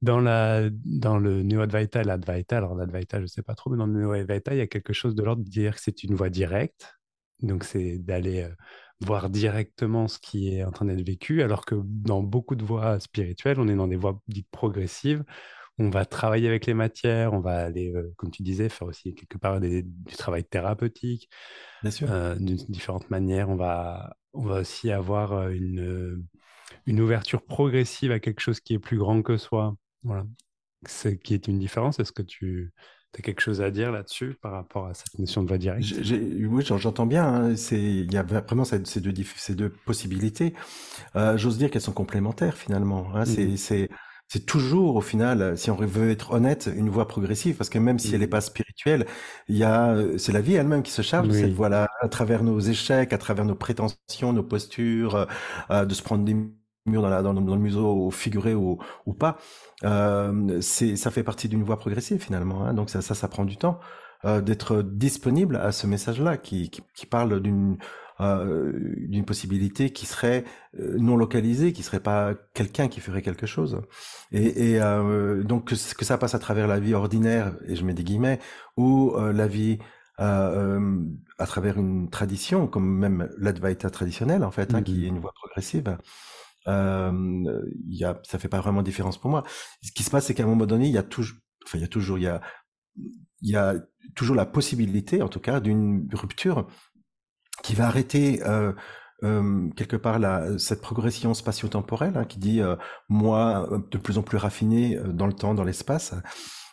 Dans, la, dans le Neo-Advaita l'Advaita, alors l'Advaita, je ne sais pas trop, mais dans le Neo-Advaita, il y a quelque chose de l'ordre de dire que c'est une voie directe. Donc, c'est d'aller voir directement ce qui est en train d'être vécu, alors que dans beaucoup de voies spirituelles, on est dans des voies dites progressives, on va travailler avec les matières, on va aller, euh, comme tu disais, faire aussi quelque part du travail thérapeutique, Bien sûr. Euh, d'une différentes manières. On va, on va aussi avoir une, une ouverture progressive à quelque chose qui est plus grand que soi. Voilà. C'est qui est une différence. Est-ce que tu as quelque chose à dire là-dessus par rapport à cette notion de voie directe? Oui, j'entends bien. Hein. il y a vraiment ces deux, ces deux possibilités. J'ose dire qu'elles sont complémentaires finalement. Hein. Mmh. C'est c'est toujours au final, si on veut être honnête, une voie progressive, parce que même si elle n'est pas spirituelle, il y a, c'est la vie elle-même qui se charge de cette voie-là, à travers nos échecs, à travers nos prétentions, nos postures, euh, de se prendre des murs dans, la, dans, le museau, figuré ou, ou pas. Euh, ça fait partie d'une voie progressive finalement. Hein, donc ça, ça, ça prend du temps euh, d'être disponible à ce message-là qui, qui, qui parle d'une euh, d'une possibilité qui serait euh, non localisée, qui serait pas quelqu'un qui ferait quelque chose. Et, et euh, donc que, que, ça passe à travers la vie ordinaire, et je mets des guillemets, ou la vie euh, à travers une tradition, comme même l'Advaita traditionnelle en fait, hein, qui est une voie progressive. Euh, y a, ça fait pas vraiment différence pour moi. Ce qui se passe, c'est qu'à un moment donné, il y a toujours, enfin il y a toujours, il y a, il y a toujours la possibilité, en tout cas, d'une rupture qui va arrêter euh, euh, quelque part la, cette progression spatio-temporelle hein, qui dit euh, moi de plus en plus raffiné euh, dans le temps, dans l'espace,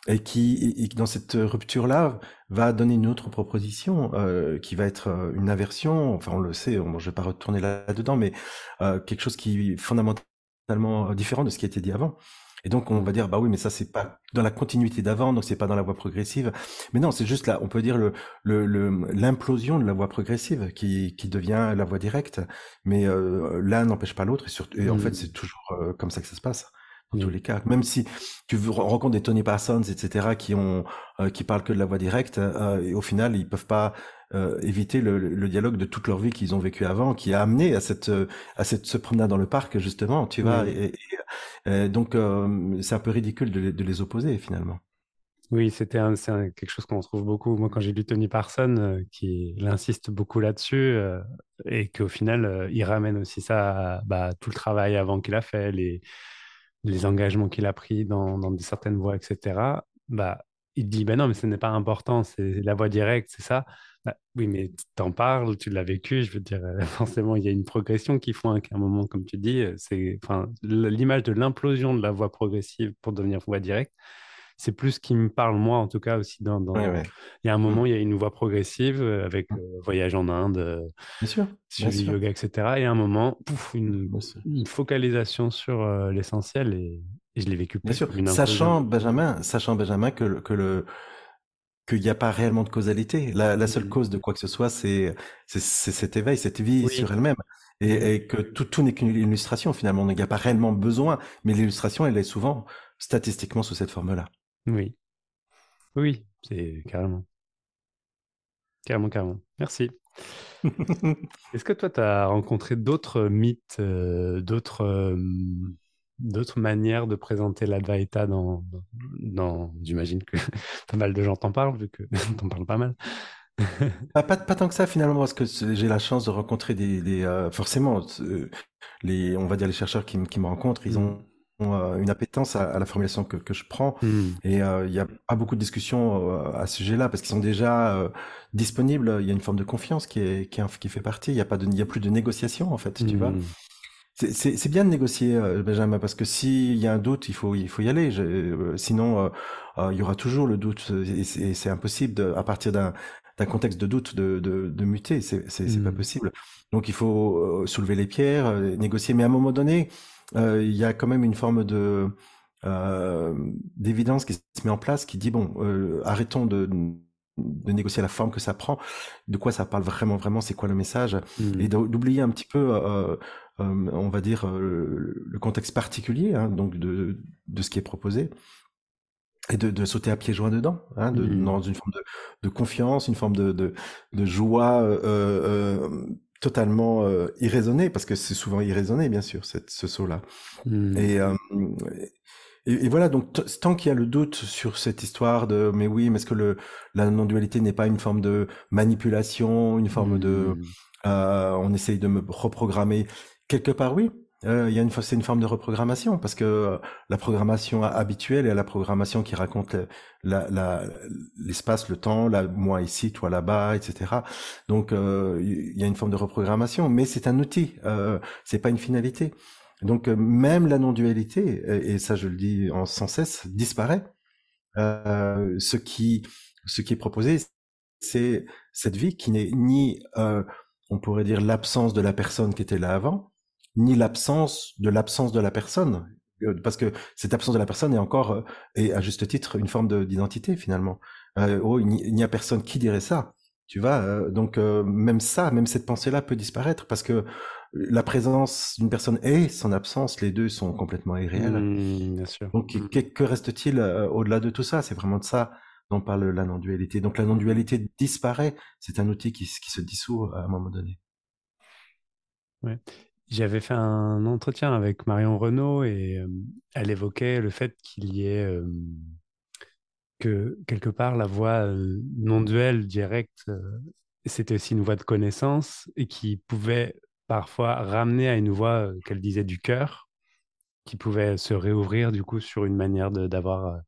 et qui, et, dans cette rupture-là va donner une autre proposition euh, qui va être euh, une inversion. Enfin, on le sait, bon, je vais pas retourner là-dedans, mais quelque chose qui est fondamentalement différent de ce qui a été dit avant. Et donc on va dire bah oui mais ça c'est pas dans la continuité d'avant donc c'est pas dans la voie progressive. Mais non c'est juste là on peut dire le l'implosion de la voie progressive qui qui devient la voie directe. Mais euh, l'un n'empêche pas l'autre et, surtout, et en fait mmh. c'est toujours euh, comme ça que ça se passe dans tous mmh. les cas. Même si tu rencontres des Tony Parsons, etc., qui ont, euh, qui parlent que de la voie directe, et au final, ils peuvent pas euh, éviter le, le, dialogue de toute leur vie qu'ils ont vécu avant, qui a amené à cette à cette se promenade dans le parc justement, tu vois. Et, et, donc euh, c'est un peu ridicule de, de, les opposer finalement. Oui, c'était quelque chose qu'on trouve beaucoup. Moi, quand j'ai lu Tony Parson, euh, qui insiste beaucoup là-dessus, et qu'au final, il ramène aussi ça à bah, tout le travail avant qu'il a fait, les, les engagements qu'il a pris dans, dans certaines voies, etc. Bah, il dit, ben non, mais ce n'est pas important, c'est la voie directe, c'est ça. Bah, oui, mais tu en parles, tu l'as vécu, je veux dire, euh, forcément, il y a une progression qui font qu'à un moment, comme tu dis, euh, c'est l'image de l'implosion de la voie progressive pour devenir voie directe. C'est plus ce qui me parle, moi, en tout cas, aussi. Dans, Il y a un moment, mmh. il y a une voie progressive euh, avec mmh. voyage en Inde, bien sûr, sur le yoga, etc. Et à un moment, pouf, une, une focalisation sur l'essentiel et, je l'ai vécu plus bien sûr. Sachant, Benjamin, sachant, Benjamin, que, que le qu'il n'y a pas réellement de causalité. La, la, seule mmh. cause de quoi que ce soit, c'est c'est cet éveil, cette vie sur elle-même. et, que tout, tout n'est qu'une illustration finalement. Il n'y a pas réellement besoin, mais l'illustration, elle est souvent statistiquement sous cette forme-là. Oui. Oui, c'est carrément. Carrément, carrément. Merci. Est-ce que toi, tu as rencontré d'autres mythes, euh, d'autres euh, d'autres manières de présenter l'Advaita dans, dans, j'imagine que pas mal de gens t'en parlent, vu que t'en parles pas mal. pas, pas, tant que ça finalement, parce que j'ai la chance de rencontrer des, des euh, forcément, les, on va dire les chercheurs qui, qui me rencontrent, ils ont mmh. Une appétence à, la formulation que, que je prends, mmh. et euh, il n'y a pas beaucoup de discussions à ce sujet-là, parce qu'ils sont déjà disponibles, il y a une forme de confiance qui, est, qui, qui fait partie, il n'y a, pas de, il y a plus de négociation en fait, tu vois. Mmh. C'est bien de négocier, euh, Benjamin, parce que s'il y a un doute, il faut, il faut y aller. Je, euh, sinon, euh, il y aura toujours le doute, et c'est impossible de, à partir d'un d'un contexte de doute de, de, de muter. C'est c'est pas mmh. possible. Donc il faut soulever les pierres, négocier. Mais à un moment donné, il y a quand même une forme de d'évidence qui se met en place, qui dit bon, arrêtons de de négocier la forme que ça prend, de quoi ça parle vraiment, vraiment, c'est quoi le message, mmh. et d'oublier un petit peu euh, euh, on va dire, euh, le contexte particulier hein, donc de, de ce qui est proposé et de, de, sauter à pieds joints dedans, hein, de, mmh. dans une forme de, de, confiance, une forme de, de, joie euh, euh, totalement euh, irraisonnée, parce que c'est souvent irraisonné, bien sûr, cette, ce saut-là. Mmh. Et, et, et, voilà, donc tant qu'il y a le doute sur cette histoire de, mais oui, mais est-ce que le, la non-dualité n'est pas une forme de manipulation, une forme de, mmh. on essaye de me reprogrammer? Quelque part, oui. Euh, il y a une, c'est une forme de reprogrammation parce que euh, la programmation habituelle et la programmation qui raconte l'espace, le temps, la, moi ici, toi là-bas, etc. Donc euh, il y a une forme de reprogrammation, mais c'est un outil, euh, c'est pas une finalité. Donc même la non-dualité, et, ça je le dis en sans cesse, disparaît. ce qui, ce qui est proposé, c'est cette vie qui n'est ni, on pourrait dire, l'absence de la personne qui était là avant, ni l'absence de l'absence de la personne, euh, parce que cette absence de la personne est encore, euh, et à juste titre, une forme d'identité finalement. Euh, oh, il n'y a personne qui dirait ça. Tu vois, donc même ça, même cette pensée-là peut disparaître parce que la présence d'une personne et son absence, les deux sont complètement irréels. Mmh, bien sûr. Donc mmh. que, reste-t-il au-delà de tout ça? C'est vraiment de ça dont parle la non-dualité. Donc la non-dualité disparaît. C'est un outil qui, qui, se dissout à un moment donné. Ouais. J'avais fait un entretien avec Marion Renaud et elle évoquait le fait qu'il y ait que quelque part la voix non duelle directe, c'était aussi une voix de connaissance et qui pouvait parfois ramener à une voix qu'elle disait du cœur, qui pouvait se réouvrir du coup sur une manière d'avoir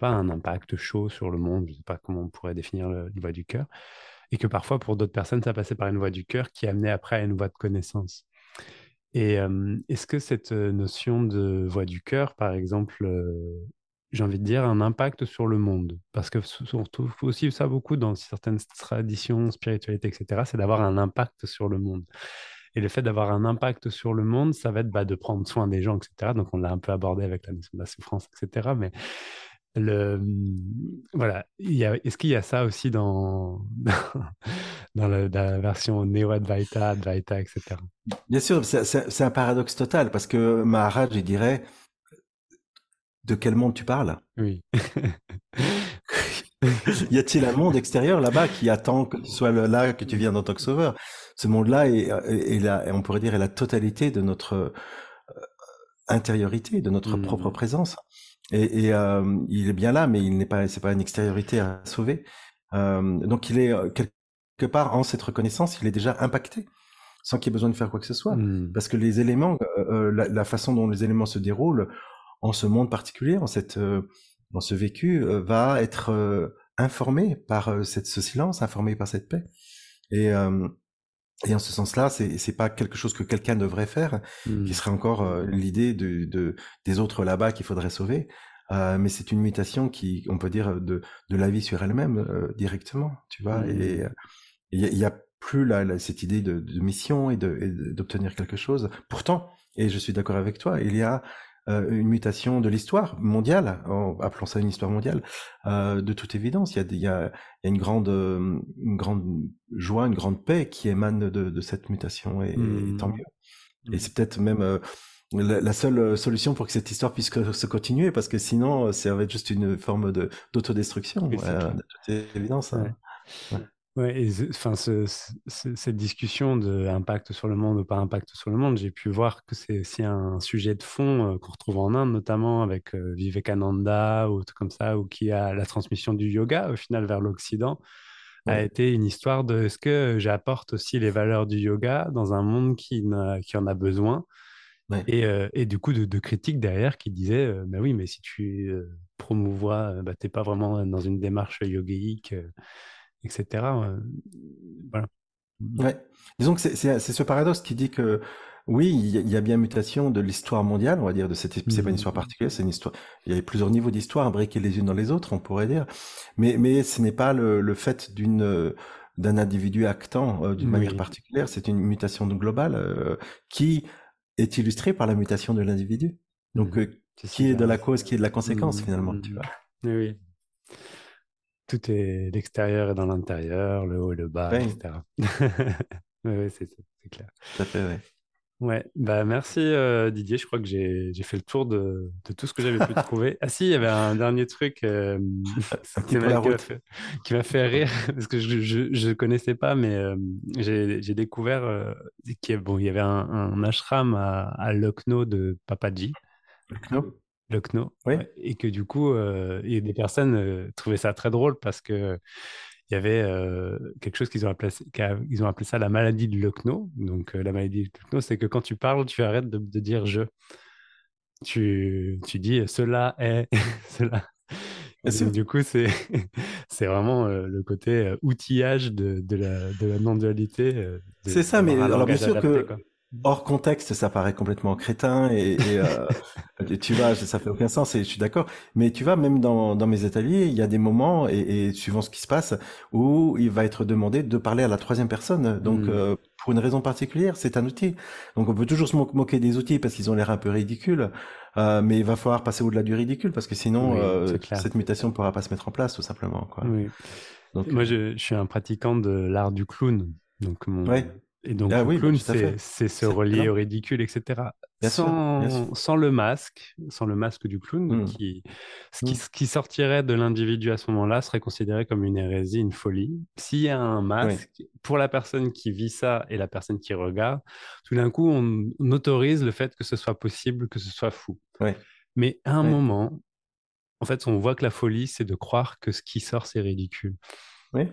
pas un impact chaud sur le monde, je ne sais pas comment on pourrait définir le, la voix du cœur, et que parfois pour d'autres personnes ça passait par une voix du cœur qui amenait après à une voix de connaissance. Et est-ce que cette notion de voix du cœur, par exemple, j'ai envie de dire, a un impact sur le monde? Parce que surtout aussi ça beaucoup dans certaines traditions, spiritualité, etc., c'est d'avoir un impact sur le monde. Et le fait d'avoir un impact sur le monde, ça va être bah, de prendre soin des gens, etc. Donc on l'a un peu abordé avec la notion de la souffrance, etc. Mais le, voilà, est-ce qu'il y a ça aussi dans, dans, la, version Neo-Advaita, Advaita, etc. Bien sûr, c'est un paradoxe total parce que Maharaj, il dirait de quel monde tu parles? Oui. y a-t-il un monde extérieur là-bas qui attend que tu sois là, que tu viennes en tant que sauveur? Ce monde-là est, est, on pourrait dire, est la totalité de notre euh, intériorité, de notre mmh. propre présence. Et, et euh, il est bien là, mais il n'est pas, c'est pas une extériorité à sauver. Euh, donc il est euh, quelque part en cette reconnaissance, il est déjà impacté, sans qu'il y ait besoin de faire quoi que ce soit, mmh. parce que les éléments, euh, la, la, façon dont les éléments se déroulent en ce monde particulier, en cette, dans ce vécu, va être informé par cette, ce silence, informé par cette paix. Et et en ce sens-là, c'est c'est pas quelque chose que quelqu'un devrait faire, qui mmh. serait encore euh, l'idée de, de, des autres là-bas qu'il faudrait sauver. Euh, mais c'est une mutation qui, on peut dire, de de la vie sur elle-même euh, directement, tu vois. Et mmh. il y, a plus la, cette idée de, de mission et de d'obtenir quelque chose. Pourtant, et je suis d'accord avec toi, il y a une mutation de l'histoire mondiale, en appelant ça une histoire mondiale, de toute évidence. Il y a, il y a, il y a une grande, une grande joie, une grande paix qui émane de, de cette mutation, et, et tant mieux. Et mmh. c'est peut-être même la, seule solution pour que cette histoire puisse se continuer, parce que sinon, ça va être juste une forme de d'autodestruction, euh, de toute évidence. Hein. Ouais. Et enfin, cette discussion de impact sur le monde ou pas impact sur le monde, j'ai pu voir que c'est aussi un sujet de fond euh, qu'on retrouve en Inde, notamment avec euh, Vivekananda ou tout comme ça, ou qui a la transmission du yoga au final vers l'Occident a été une histoire de est-ce que j'apporte aussi les valeurs du yoga dans un monde qui, qui en a besoin? Et, euh, et, du coup, de, de critiques derrière qui disaient bah oui, mais si tu promouvois, bah, tu n'es pas vraiment dans une démarche yogique, etc. voilà. Ouais. Disons que c'est ce paradoxe qui dit que oui, il y, a bien mutation de l'histoire mondiale, on va dire, de cette, c'est pas une histoire mmh. particulière, c'est une histoire, il y a plusieurs niveaux d'histoire imbriqués les unes dans les autres, on pourrait dire. Mais, mais ce n'est pas le, le fait d'une, d'un individu actant d'une manière particulière, c'est une mutation globale qui est illustré par la mutation de l'individu. Donc, mmh. euh, qui est de la cause, qui est de la conséquence, mmh. finalement, tu vois. Oui, Tout est l'extérieur et dans l'intérieur, le haut et le bas, etc. oui, c'est clair. Tout à fait, oui. Ouais, bah merci euh, Didier. Je crois que j'ai fait le tour de, de tout ce que j'avais pu trouver. Ah si, il y avait un dernier truc euh, qui m'a fait, rire parce que je ne connaissais pas, mais euh, j'ai découvert qu'il y, bon, il y avait un, ashram à, à Lucknow de Papaji. Lucknow Lucknow. Oui. Et que du coup, il y a des personnes trouvaient ça très drôle parce que il y avait euh, quelque chose qu'ils ont, appelé, ils ont appelé ça la maladie de Lucknow. Donc, euh, la maladie de Lucknow, c'est que quand tu parles, tu arrêtes de, dire je. Tu, tu dis cela est, cela. du coup, c'est, vraiment euh, le côté outillage de, de, la, de la non-dualité. c'est ça, mais alors bien sûr que hors contexte, ça paraît complètement crétin et, et, euh, tu vois, ça fait aucun sens et je suis d'accord. Mais tu vois, même dans, dans mes ateliers, il y a des moments et, et, suivant ce qui se passe où il va être demandé de parler à la troisième personne. Donc mmh. euh, pour une raison particulière, c'est un outil. Donc on peut toujours se moquer des outils parce qu'ils ont l'air un peu ridicules, euh, mais il va falloir passer au-delà du ridicule parce que sinon euh, cette mutation ne pourra pas se mettre en place tout simplement. Quoi. Oui. Donc, Moi, je, je, suis un pratiquant de l'art du clown. Donc mon, et donc, ah, le bah, clown, c'est se relier au ridicule, etc. sans, sans, le masque, sans le masque du clown, mmh. qui, ce, qui, mmh. qui, sortirait de l'individu à ce moment-là serait considéré comme une hérésie, une folie. S'il y a un masque, pour la personne qui vit ça et la personne qui regarde, tout d'un coup, on, autorise le fait que ce soit possible, que ce soit fou. Mais à un moment, en fait, on voit que la folie, c'est de croire que ce qui sort, c'est ridicule. Oui.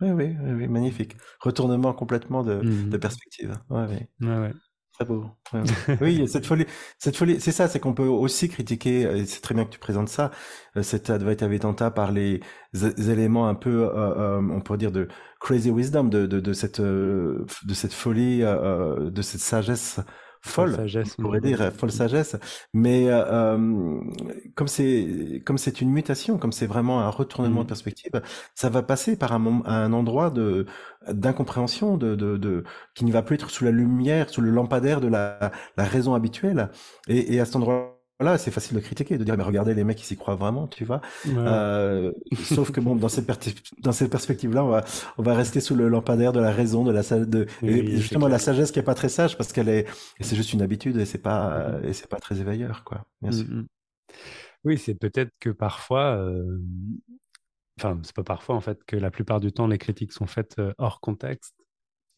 Oui, oui, oui, magnifique. Retournement complètement de, mmh de perspective. Ouais, ouais. ouais, Très beau. oui, cette folie, cette folie, c'est ça, c'est qu'on peut aussi critiquer, et c'est très bien que tu présentes ça, euh, cette Advaita Vedanta par les éléments un peu, euh, euh, on pourrait dire, de crazy wisdom, de, de, de cette, de cette folie, de cette sagesse folle, sagesse, on pourrait dire folle sagesse. Mais euh, euh, comme c'est comme c'est une mutation, comme c'est vraiment un retournement de mmh. perspective, ça va passer par un, un endroit de d'incompréhension, de, de, de, qui ne va plus être sous la lumière, sous le lampadaire de la, la raison habituelle. Et, et à cet endroit voilà, c'est facile de critiquer, de dire mais regardez les mecs ils s'y croient vraiment, tu vois. Euh, sauf que bon, dans cette dans cette perspective-là, on va on va rester sous le lampadaire de la raison, de la de et justement la sagesse qui est pas très sage parce qu'elle est c'est juste une habitude et c'est pas et c'est pas très éveilleur quoi. Bien sûr. Mmh, mmh. Oui, c'est peut-être que parfois, euh... enfin c'est pas parfois en fait que la plupart du temps les critiques sont faites euh, hors contexte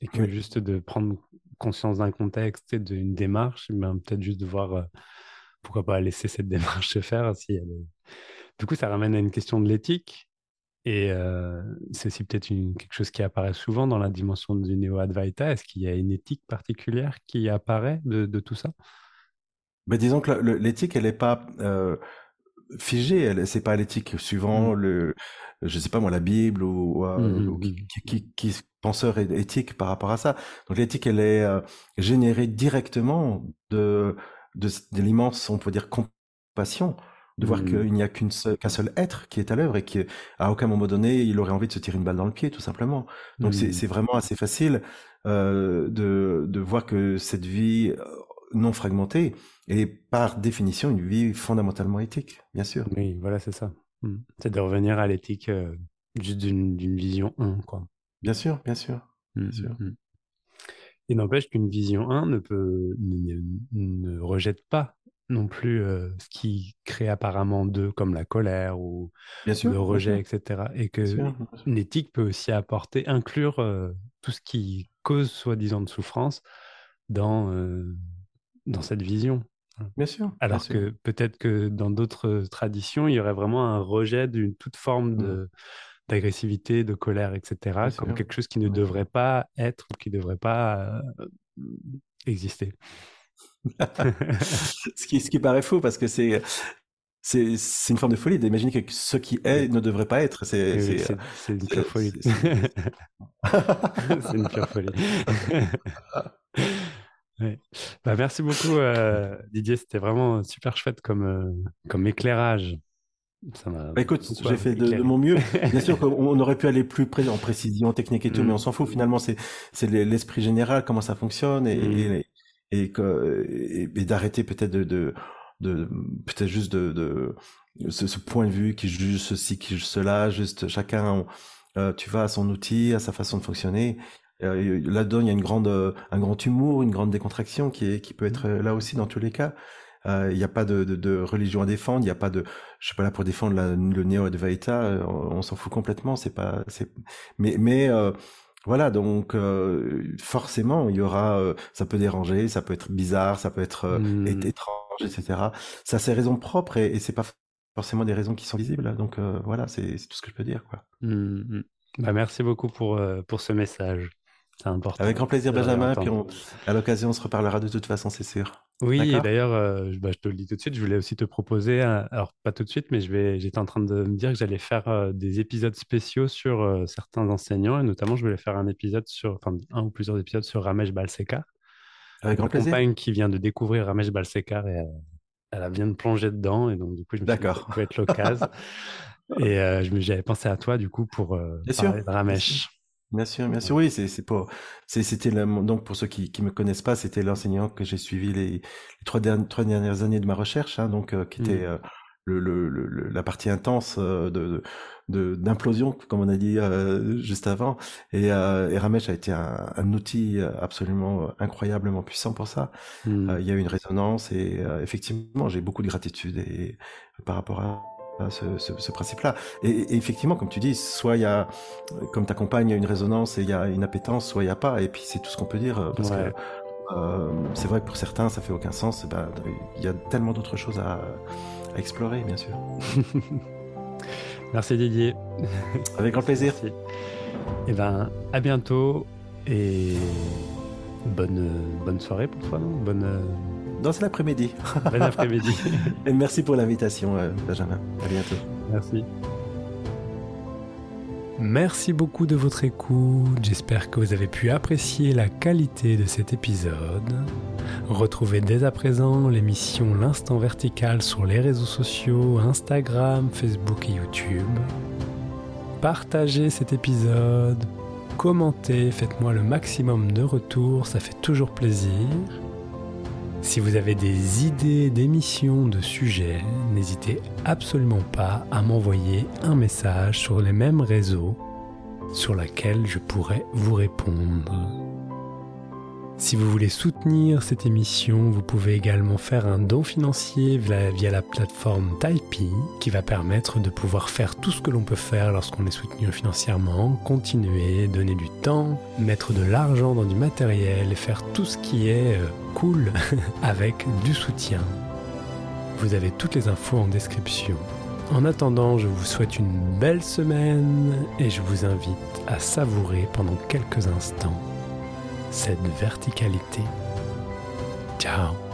et que juste de prendre conscience d'un contexte et d'une démarche, ben, peut-être juste de voir euh, pourquoi pas laisser cette démarche se faire si elle Du coup, ça ramène à une question de l'éthique. Et euh, c'est aussi peut-être quelque chose qui apparaît souvent dans la dimension du Néo-Advaita. Est-ce qu'il y a une éthique particulière qui apparaît de, tout ça? Mais Disons que l'éthique, elle n'est pas euh, figée. Ce n'est pas l'éthique suivant mmh. le, je sais pas moi, la Bible ou, mmh, mmh, qui, qui, penseur éthique par rapport à ça. Donc l'éthique, elle est euh, générée directement de de, l'immense, on peut dire, compassion, de voir mmh. qu'il n'y a qu'un seul, être qui est à l'œuvre et qui, à aucun moment donné, il aurait envie de se tirer une balle dans le pied, tout simplement. Donc c'est mmh. vraiment assez facile euh, de, de voir que cette vie, non fragmentée et par définition une vie fondamentalement éthique, bien sûr. Oui, voilà, c'est ça. Mmh. C'est de revenir à l'éthique juste d'une vision 1, quoi. Bien sûr, bien sûr. Bien sûr. Et n'empêche qu'une vision 1 ne, peut, ne, ne rejette pas non plus euh, ce qui crée apparemment d'eux, comme la colère ou bien sûr, le rejet, etc. Et que sûr. une éthique peut aussi apporter, inclure euh, tout ce qui cause soi-disant de souffrance dans, euh, dans cette vision. Bien sûr. Alors bien que peut-être que dans d'autres traditions, il y aurait vraiment un rejet d'une toute forme sûr. Mmh. de d'agressivité, de colère, etc., comme quelque chose qui ne Ouais. devrait pas être ou qui ne devrait pas euh, exister. ce, qui, ce qui paraît faux parce que c'est c'est une forme de folie d'imaginer que ce qui est ne devrait pas être. C'est Oui, une pure folie. c'est- une pure folie. Ouais. Bah, merci beaucoup, euh, Didier. C'était vraiment super chouette comme, euh, comme éclairage. Ça Bah, écoute, j'ai fait de, mon mieux. Bien sûr qu'on on aurait pu aller plus près en précision technique et tout, Mm. mais on s'en fout. Finalement, c'est c'est l'e- l'esprit général, comment ça fonctionne et Mm. et, et, et- et d'arrêter peut-être de, de, de peut-être juste de, de ce, ce point de vue qui juge ceci, qui juge cela. Juste chacun, euh, tu vois, a son outil, à sa façon de fonctionner. Euh, Là-dedans, il y a une grande, euh, un grand humour, une grande décontraction qui est qui peut être euh, là aussi dans tous les cas. Euh, Il n'y a pas de, de, de religion à défendre, il n'y a pas de, je suis pas là pour défendre la, le néo Advaita, euh, on, on s'en fout complètement, c'est pas, c'est, mais, mais euh, voilà, donc euh, forcément il y aura, euh, ça peut déranger, ça peut être bizarre, ça peut être euh, Mm. é- étrange, etc. Ça a ses raisons propres et, et c'est pas forcément des raisons qui sont visibles, donc euh, voilà, c'est tout ce que je peux dire, quoi. Mm, mm. Bah, merci beaucoup pour, euh, pour ce message. Important. Avec grand plaisir, Benjamin, puis on, à l'occasion on se reparlera de toute façon, c'est sûr. Oui, et d'ailleurs, euh, je- bah, je te le dis tout de suite, je voulais aussi te proposer, un- alors pas tout de suite, mais je vais, j'étais en train de me dire que j'allais faire euh, des épisodes spéciaux sur euh, certains enseignants, et notamment je voulais faire un épisode sur, enfin un ou plusieurs épisodes sur Ramesh Balsekar. Avec grand Ma compagne qui vient de découvrir Ramesh Balsekar et elle, elle vient de plonger dedans, et donc du coup je me suis dit que ça pouvait être l'occasion. et j'avais pensé à toi du coup pour sûr, parler de Ramesh. Bien sûr, bien sûr, oui, c'est c'est pour c'est c'était donc pour ceux qui qui me connaissent pas, c'était l'enseignant que j'ai suivi les, les trois dernières trois dernières années de ma recherche, hein, donc euh, qui était Mm. euh, le, le, le- le- la partie intense euh, de de d'implosion comme on a dit juste avant et, et Ramesh a été un, un outil absolument incroyablement puissant pour ça. Mm. Euh, il y a eu une résonance et effectivement j'ai beaucoup de gratitude et, par rapport à ce, ce, ce principe-là. Et, et effectivement, comme tu dis, soit il y a, comme ta compagne, il y a une résonance et il y a une appétence, soit il n'y a pas. Et puis c'est tout ce qu'on peut dire euh, parce Ouais. que euh, c'est vrai que pour certains ça fait aucun sens. Eh Ben, il y a tellement d'autres choses à, à explorer, bien sûr. Merci Didier. Avec grand plaisir. Merci. Et ben, à bientôt et bonne, bonne soirée pour toi, non bonne, Dans cet après-midi. bon après-midi. Et merci pour l'invitation, euh, Benjamin. À bientôt. Merci. Merci beaucoup de votre écoute, j'espère que vous avez pu apprécier la qualité de cet épisode. Retrouvez dès à présent l'émission L'Instant Vertical sur les réseaux sociaux, Instagram, Facebook et YouTube. Partagez cet épisode, commentez, faites-moi le maximum de retours, ça fait toujours plaisir. Si vous avez des idées d'émissions, de sujets, n'hésitez absolument pas à m'envoyer un message sur les mêmes réseaux sur lesquels je pourrais vous répondre. Si vous voulez soutenir cette émission, vous pouvez également faire un don financier via, la plateforme Tipeee qui va permettre de pouvoir faire tout ce que l'on peut faire lorsqu'on est soutenu financièrement, continuer, donner du temps, mettre de l'argent dans du matériel et faire tout ce qui est euh, cool avec du soutien. Vous avez toutes les infos en description. En attendant, je vous souhaite une belle semaine et je vous invite à savourer pendant quelques instants cette verticalité. Ciao